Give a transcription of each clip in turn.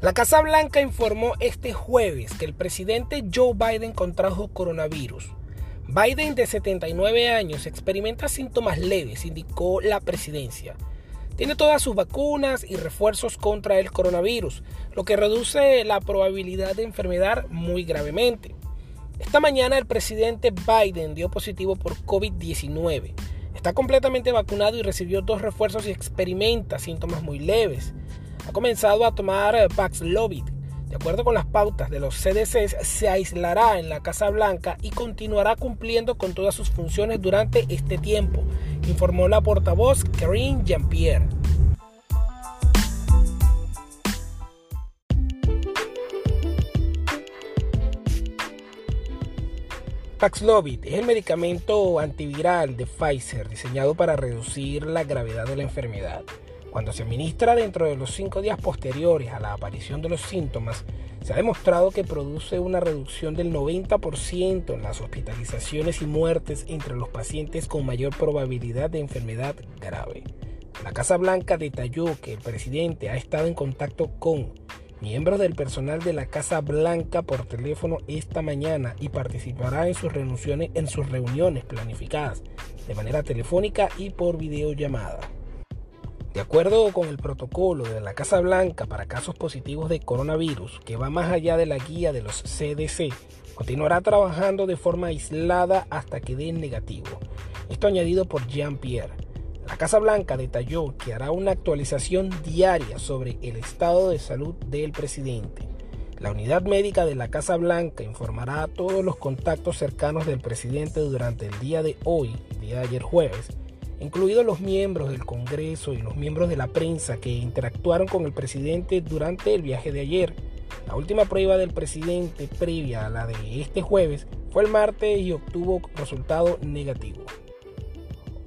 La Casa Blanca informó este jueves que el presidente Joe Biden contrajo coronavirus. Biden, de 79 años, experimenta síntomas leves, indicó la presidencia. Tiene todas sus vacunas y refuerzos contra el coronavirus, lo que reduce la probabilidad de enfermedad muy gravemente. Esta mañana el presidente Biden dio positivo por COVID-19. Está completamente vacunado y recibió dos refuerzos y experimenta síntomas muy leves ha comenzado a tomar eh, Paxlovid. De acuerdo con las pautas de los CDC, se aislará en la Casa Blanca y continuará cumpliendo con todas sus funciones durante este tiempo, informó la portavoz Karine Jean-Pierre. Paxlovid es el medicamento antiviral de Pfizer diseñado para reducir la gravedad de la enfermedad. Cuando se administra dentro de los cinco días posteriores a la aparición de los síntomas, se ha demostrado que produce una reducción del 90% en las hospitalizaciones y muertes entre los pacientes con mayor probabilidad de enfermedad grave. La Casa Blanca detalló que el presidente ha estado en contacto con miembros del personal de la Casa Blanca por teléfono esta mañana y participará en sus reuniones, en sus reuniones planificadas de manera telefónica y por videollamada. De acuerdo con el protocolo de la Casa Blanca para casos positivos de coronavirus, que va más allá de la guía de los CDC, continuará trabajando de forma aislada hasta que dé negativo. Esto añadido por Jean-Pierre. La Casa Blanca detalló que hará una actualización diaria sobre el estado de salud del presidente. La unidad médica de la Casa Blanca informará a todos los contactos cercanos del presidente durante el día de hoy, día de ayer jueves, incluidos los miembros del Congreso y los miembros de la prensa que interactuaron con el presidente durante el viaje de ayer. La última prueba del presidente previa a la de este jueves fue el martes y obtuvo resultado negativo.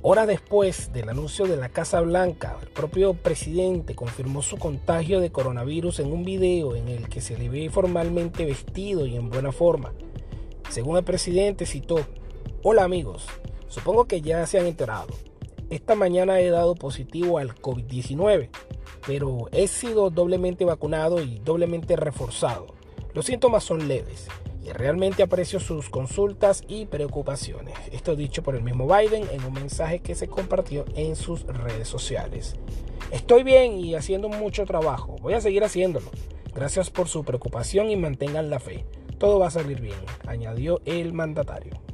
Horas después del anuncio de la Casa Blanca, el propio presidente confirmó su contagio de coronavirus en un video en el que se le ve formalmente vestido y en buena forma. Según el presidente citó, Hola amigos, supongo que ya se han enterado. Esta mañana he dado positivo al COVID-19, pero he sido doblemente vacunado y doblemente reforzado. Los síntomas son leves y realmente aprecio sus consultas y preocupaciones. Esto dicho por el mismo Biden en un mensaje que se compartió en sus redes sociales. Estoy bien y haciendo mucho trabajo. Voy a seguir haciéndolo. Gracias por su preocupación y mantengan la fe. Todo va a salir bien, añadió el mandatario.